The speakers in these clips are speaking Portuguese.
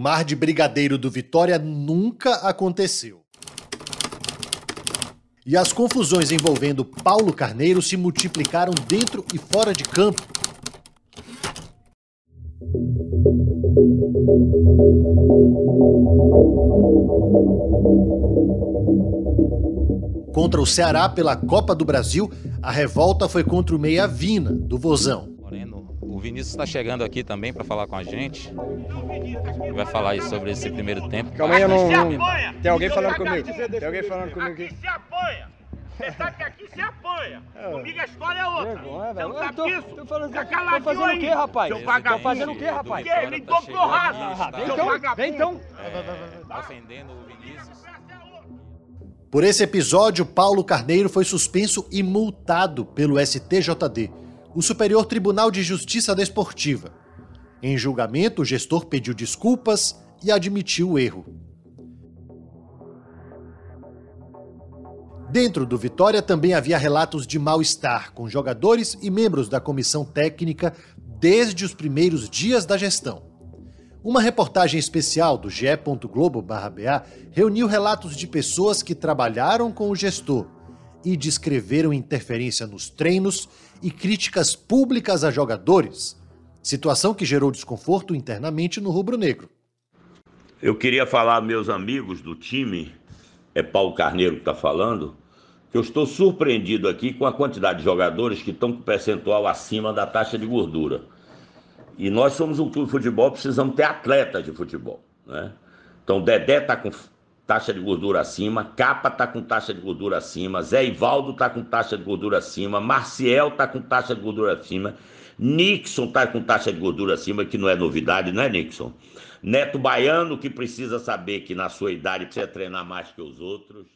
mar de brigadeiro do Vitória nunca aconteceu. E as confusões envolvendo Paulo Carneiro se multiplicaram dentro e fora de campo. Contra o Ceará pela Copa do Brasil, a revolta foi contra o Meia Vina, do Vozão. O Vinícius está chegando aqui também para falar com a gente. Ele vai falar aí sobre esse primeiro tempo. Calma aí, eu não. Tem alguém falando comigo. Tem alguém falando comigo aqui. se apoia. Você sabe que aqui se apanha. Comigo a história é outra. Vergonha, Você velho. não Eu sabe tô- disso? tô falando- Fica tô fazendo o quê, rapaz? Seu Tô fazendo o quê, rapaz? Que? Dou Tá porrada. Vem então, vem então. É, ofendendo o Vinícius. Por esse episódio, Paulo Carneiro foi suspenso e multado pelo STJD, o Superior Tribunal de Justiça Desportiva. Em julgamento, o gestor pediu desculpas e admitiu o erro. Dentro do Vitória também havia relatos de mal-estar com jogadores e membros da comissão técnica desde os primeiros dias da gestão. Uma reportagem especial do ge.globo.ba reuniu relatos de pessoas que trabalharam com o gestor e descreveram interferência nos treinos e críticas públicas a jogadores, situação que gerou desconforto internamente no rubro-negro. Eu queria falar, meus amigos do time, é Paulo Carneiro que está falando, que eu estou surpreendido aqui com a quantidade de jogadores que estão com percentual acima da taxa de gordura. E nós somos um clube de futebol, precisamos ter atletas de futebol. Né? Então, Dedé está com taxa de gordura acima, Capa está com taxa de gordura acima, Zé Ivaldo está com taxa de gordura acima, Marcial está com taxa de gordura acima, Nixon está com taxa de gordura acima, que não é novidade, não é, Nixon? Neto Baiano, que precisa saber que na sua idade precisa treinar mais que os outros.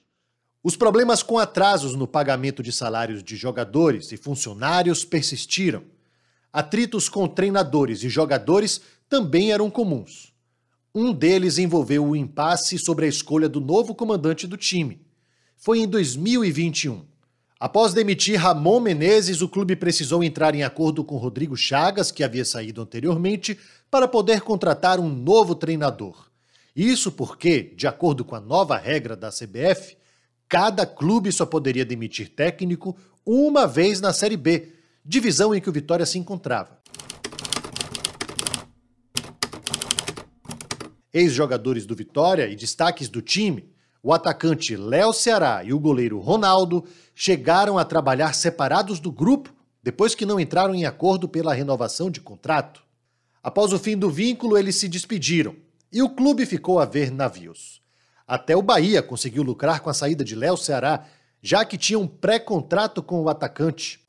Os problemas com atrasos no pagamento de salários de jogadores e funcionários persistiram. Atritos com treinadores e jogadores também eram comuns. Um deles envolveu o impasse sobre a escolha do novo comandante do time. Foi em 2021. Após demitir Ramon Menezes, o clube precisou entrar em acordo com Rodrigo Chagas, que havia saído anteriormente, para poder contratar um novo treinador. Isso porque, de acordo com a nova regra da CBF, cada clube só poderia demitir técnico uma vez na Série B, divisão em que o Vitória se encontrava. Ex-jogadores do Vitória e destaques do time, o atacante Léo Ceará e o goleiro Ronaldo chegaram a trabalhar separados do grupo depois que não entraram em acordo pela renovação de contrato. Após o fim do vínculo, eles se despediram e o clube ficou a ver navios. Até o Bahia conseguiu lucrar com a saída de Léo Ceará, já que tinha um pré-contrato com o atacante.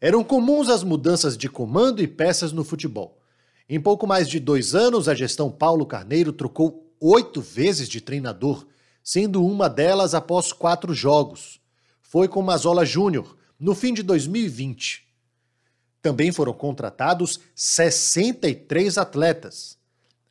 Eram comuns as mudanças de comando e peças no futebol. Em pouco mais de dois anos, a gestão Paulo Carneiro trocou oito vezes de treinador, sendo uma delas após quatro jogos. Foi com Mazola Júnior, no fim de 2020. Também foram contratados 63 atletas.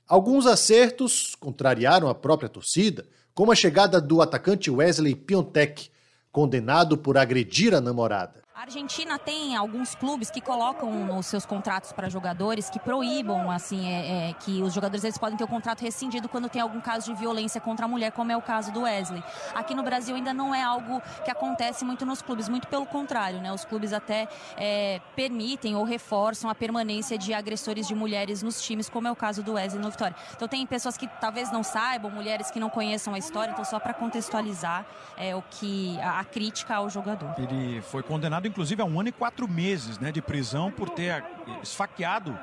Alguns acertos contrariaram a própria torcida, como a chegada do atacante Wesley Piontek, condenado por agredir a namorada. Argentina tem alguns clubes que colocam nos seus contratos para jogadores que proíbam assim é, é, que os jogadores eles podem ter o contrato rescindido quando tem algum caso de violência contra a mulher, como é o caso do Wesley. Aqui no Brasil ainda não é algo que acontece muito nos clubes, muito pelo contrário, né? Os clubes até é, permitem ou reforçam a permanência de agressores de mulheres nos times, como é o caso do Wesley no Vitória. Então tem pessoas que talvez não saibam, mulheres que não conheçam a história, então só para contextualizar é, o que a, a crítica ao jogador. Ele foi condenado inclusive a um ano e quatro meses né, de prisão por ter esfaqueado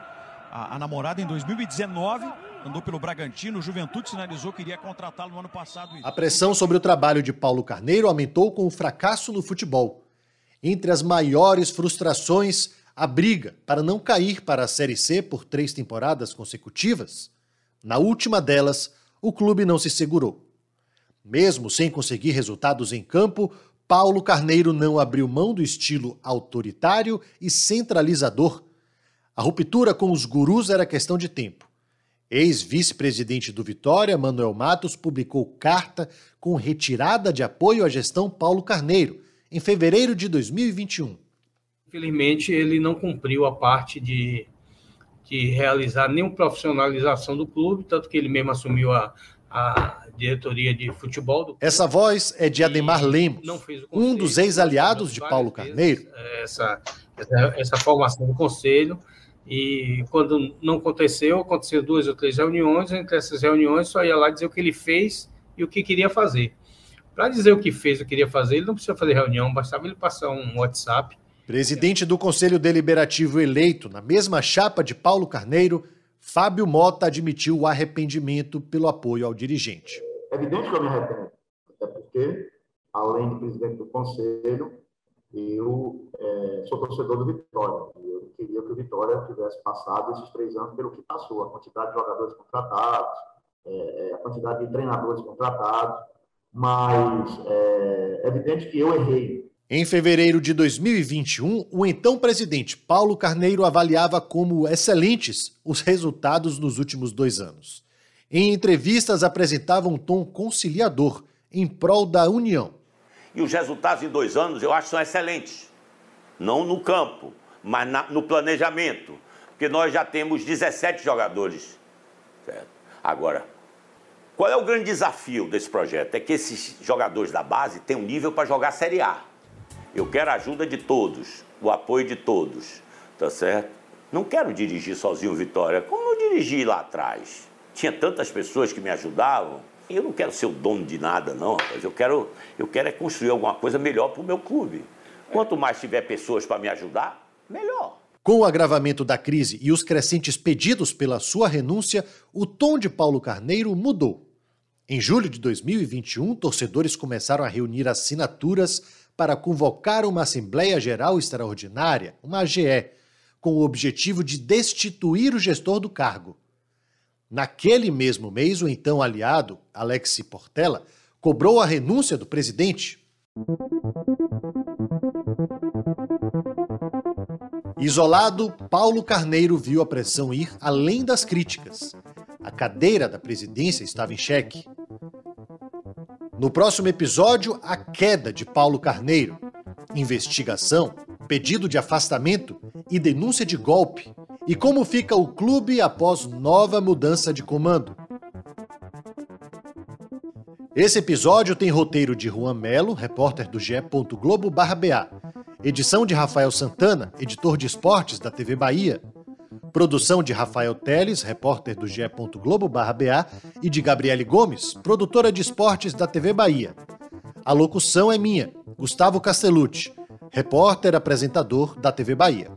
a, a namorada em 2019. Andou pelo Bragantino, o Juventude sinalizou que iria contratá-lo no ano passado. A pressão sobre o trabalho de Paulo Carneiro aumentou com o fracasso no futebol. Entre as maiores frustrações, a briga para não cair para a Série C por três temporadas consecutivas. Na última delas, o clube não se segurou. Mesmo sem conseguir resultados em campo, Paulo Carneiro não abriu mão do estilo autoritário e centralizador. A ruptura com os gurus era questão de tempo. Ex-vice-presidente do Vitória, Manuel Matos, publicou carta com retirada de apoio à gestão Paulo Carneiro, em fevereiro de 2021. Infelizmente, ele não cumpriu a parte de de realizar nenhuma profissionalização do clube, tanto que ele mesmo assumiu a, a diretoria de futebol. Do Essa voz é de Ademar Lemos, um dos ex-aliados de Paulo Carneiro. Essa, essa, essa, formação do conselho. E quando não aconteceu, aconteceu duas ou três reuniões. Entre essas reuniões, só ia lá dizer o que ele fez e o que queria fazer. Para dizer o que fez e o que queria fazer, ele não precisa fazer reunião, bastava ele passar um WhatsApp. Presidente do Conselho Deliberativo eleito na mesma chapa de Paulo Carneiro, Fábio Mota admitiu o arrependimento pelo apoio ao dirigente. É evidente que eu me arrependo, até porque, além de presidente do Conselho, eu é, sou torcedor do Vitória. Eu queria que o Vitória tivesse passado esses três anos pelo que passou, a quantidade de jogadores contratados, é, é a quantidade de treinadores contratados, mas é, é evidente que eu errei em fevereiro de 2021, o então presidente Paulo Carneiro avaliava como excelentes os resultados nos últimos dois anos. Em entrevistas, apresentava um tom conciliador em prol da união. E os resultados em dois anos eu acho são excelentes. Não no campo, mas na, no planejamento. Porque nós já temos 17 jogadores. Certo? Agora, qual é o grande desafio desse projeto? É que esses jogadores da base têm um nível para jogar Série A. Eu quero a ajuda de todos, o apoio de todos, tá certo? Não quero dirigir sozinho Vitória, como eu dirigi lá atrás. Tinha tantas pessoas que me ajudavam. Eu não quero ser o dono de nada, não, rapaz. Eu quero, eu quero é construir alguma coisa melhor para o meu clube. Quanto mais tiver pessoas para me ajudar, melhor. Com o agravamento da crise e os crescentes pedidos pela sua renúncia, o tom de Paulo Carneiro mudou. Em julho de 2021, torcedores começaram a reunir assinaturas para convocar uma Assembleia Geral Extraordinária, uma AGE, com o objetivo de destituir o gestor do cargo. Naquele mesmo mês, o então aliado, Alexi Portela, cobrou a renúncia do presidente. Isolado, Paulo Carneiro viu a pressão ir além das críticas. A cadeira da presidência estava em xeque. No próximo episódio, a queda de Paulo Carneiro. Investigação, pedido de afastamento e denúncia de golpe. E como fica o clube após nova mudança de comando. Esse episódio tem roteiro de Juan Melo, repórter do GE. Globo/BA, edição de Rafael Santana, editor de esportes da TV Bahia, Produção de Rafael Teles, repórter do GE. Globo/BA, e de Gabriele Gomes, produtora de esportes da TV Bahia. A locução é minha, Gustavo Castellucci, repórter apresentador da TV Bahia.